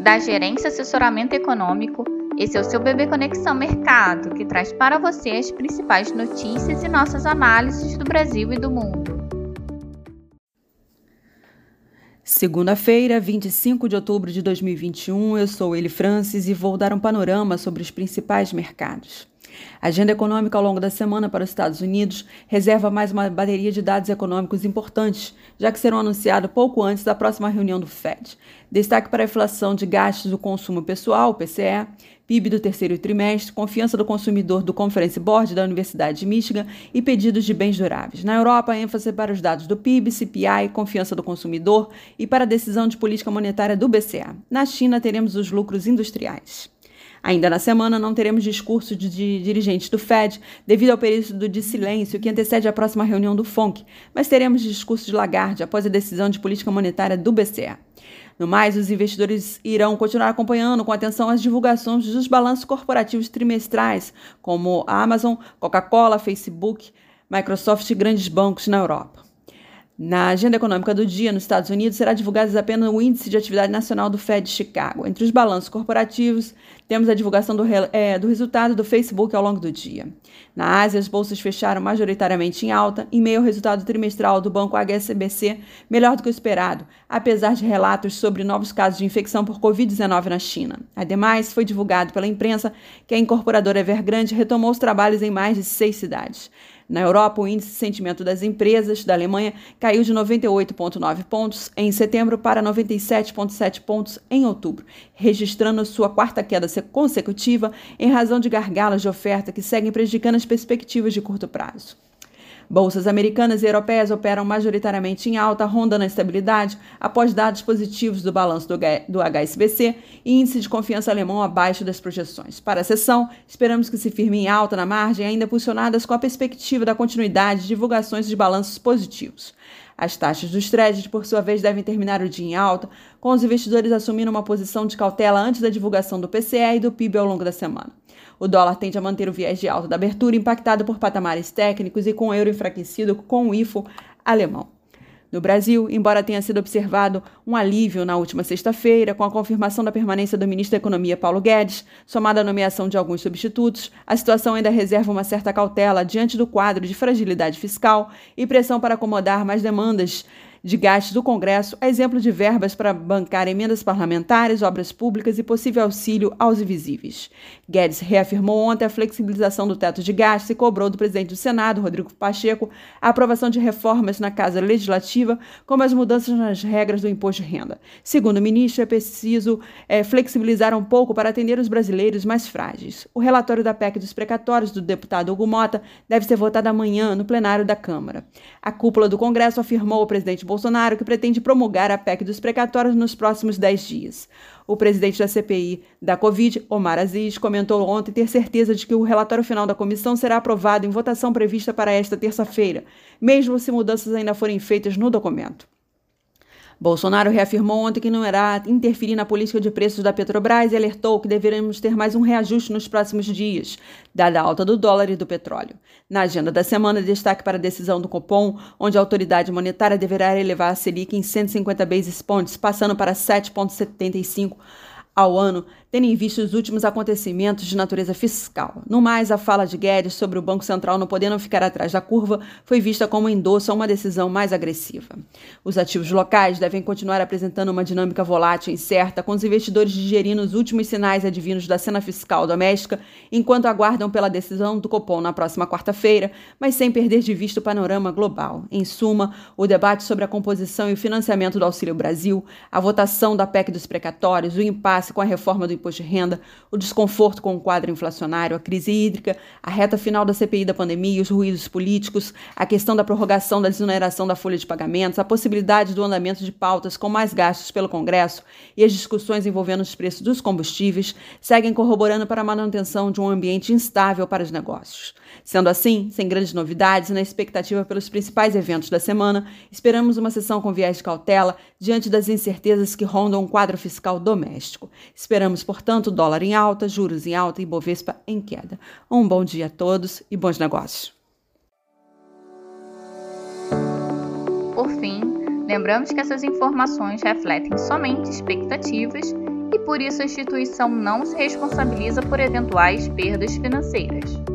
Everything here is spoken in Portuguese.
da Gerência Assessoramento Econômico. Esse é o seu Bebê Conexão Mercado, que traz para você as principais notícias e nossas análises do Brasil e do mundo. Segunda-feira, 25 de outubro de 2021, eu sou Eli Francis e vou dar um panorama sobre os principais mercados. A agenda econômica ao longo da semana para os Estados Unidos reserva mais uma bateria de dados econômicos importantes, já que serão anunciados pouco antes da próxima reunião do Fed. Destaque para a inflação de gastos do consumo pessoal, PCE, PIB do terceiro trimestre, confiança do consumidor do Conference Board da Universidade de Michigan e pedidos de bens duráveis. Na Europa, ênfase para os dados do PIB, CPI, confiança do consumidor e para a decisão de política monetária do BCA. Na China, teremos os lucros industriais. Ainda na semana, não teremos discurso de, de dirigentes do Fed, devido ao período de silêncio que antecede a próxima reunião do FONC, mas teremos discurso de Lagarde após a decisão de política monetária do BCE. No mais, os investidores irão continuar acompanhando com atenção as divulgações dos balanços corporativos trimestrais, como Amazon, Coca-Cola, Facebook, Microsoft e grandes bancos na Europa. Na agenda econômica do dia, nos Estados Unidos, será divulgado apenas o Índice de Atividade Nacional do Fed de Chicago. Entre os balanços corporativos, temos a divulgação do, é, do resultado do Facebook ao longo do dia. Na Ásia, as bolsas fecharam majoritariamente em alta, em meio ao resultado trimestral do banco HSBC, melhor do que o esperado, apesar de relatos sobre novos casos de infecção por Covid-19 na China. Ademais, foi divulgado pela imprensa que a incorporadora Evergrande retomou os trabalhos em mais de seis cidades. Na Europa, o índice de sentimento das empresas da Alemanha caiu de 98,9 pontos em setembro para 97,7 pontos em outubro, registrando sua quarta queda consecutiva em razão de gargalos de oferta que seguem prejudicando as perspectivas de curto prazo. Bolsas americanas e europeias operam majoritariamente em alta, rondando a estabilidade após dados positivos do balanço do HSBC e índice de confiança alemão abaixo das projeções. Para a sessão, esperamos que se firme em alta na margem, ainda impulsionadas com a perspectiva da continuidade de divulgações de balanços positivos. As taxas dos créditos, por sua vez, devem terminar o dia em alta, com os investidores assumindo uma posição de cautela antes da divulgação do PCE e do PIB ao longo da semana. O dólar tende a manter o viés de alta da abertura, impactado por patamares técnicos e com o euro enfraquecido com o IFO alemão. No Brasil, embora tenha sido observado um alívio na última sexta-feira, com a confirmação da permanência do ministro da Economia Paulo Guedes, somada à nomeação de alguns substitutos, a situação ainda reserva uma certa cautela diante do quadro de fragilidade fiscal e pressão para acomodar mais demandas de gastos do Congresso, a exemplo de verbas para bancar emendas parlamentares, obras públicas e possível auxílio aos invisíveis. Guedes reafirmou ontem a flexibilização do teto de gastos e cobrou do presidente do Senado, Rodrigo Pacheco, a aprovação de reformas na Casa Legislativa, como as mudanças nas regras do imposto de renda. Segundo o ministro, é preciso é, flexibilizar um pouco para atender os brasileiros mais frágeis. O relatório da PEC dos precatórios do deputado Hugo Mota deve ser votado amanhã no plenário da Câmara. A cúpula do Congresso afirmou ao presidente Bolsonaro, que pretende promulgar a PEC dos precatórios nos próximos 10 dias. O presidente da CPI da Covid, Omar Aziz, comentou ontem ter certeza de que o relatório final da comissão será aprovado em votação prevista para esta terça-feira, mesmo se mudanças ainda forem feitas no documento. Bolsonaro reafirmou ontem que não irá interferir na política de preços da Petrobras e alertou que deveremos ter mais um reajuste nos próximos dias, dada a alta do dólar e do petróleo. Na agenda da semana, destaque para a decisão do Copom, onde a autoridade monetária deverá elevar a Selic em 150 basis points, passando para 7,75 ao ano, tendo em vista os últimos acontecimentos de natureza fiscal. No mais, a fala de Guedes sobre o Banco Central não podendo ficar atrás da curva foi vista como endosso a uma decisão mais agressiva. Os ativos locais devem continuar apresentando uma dinâmica volátil e incerta, com os investidores digerindo os últimos sinais advindos da cena fiscal doméstica, enquanto aguardam pela decisão do Copom na próxima quarta-feira, mas sem perder de vista o panorama global. Em suma, o debate sobre a composição e o financiamento do Auxílio Brasil, a votação da PEC dos precatórios, o impasse com a reforma do imposto de renda, o desconforto com o quadro inflacionário, a crise hídrica, a reta final da CPI da pandemia, os ruídos políticos, a questão da prorrogação da desoneração da folha de pagamentos, a possibilidade do andamento de pautas com mais gastos pelo Congresso e as discussões envolvendo os preços dos combustíveis seguem corroborando para a manutenção de um ambiente instável para os negócios. Sendo assim, sem grandes novidades, na expectativa pelos principais eventos da semana, esperamos uma sessão com viés de cautela diante das incertezas que rondam o quadro fiscal doméstico. Esperamos, portanto, dólar em alta, juros em alta e Bovespa em queda. Um bom dia a todos e bons negócios. Por fim, lembramos que essas informações refletem somente expectativas e por isso a instituição não se responsabiliza por eventuais perdas financeiras.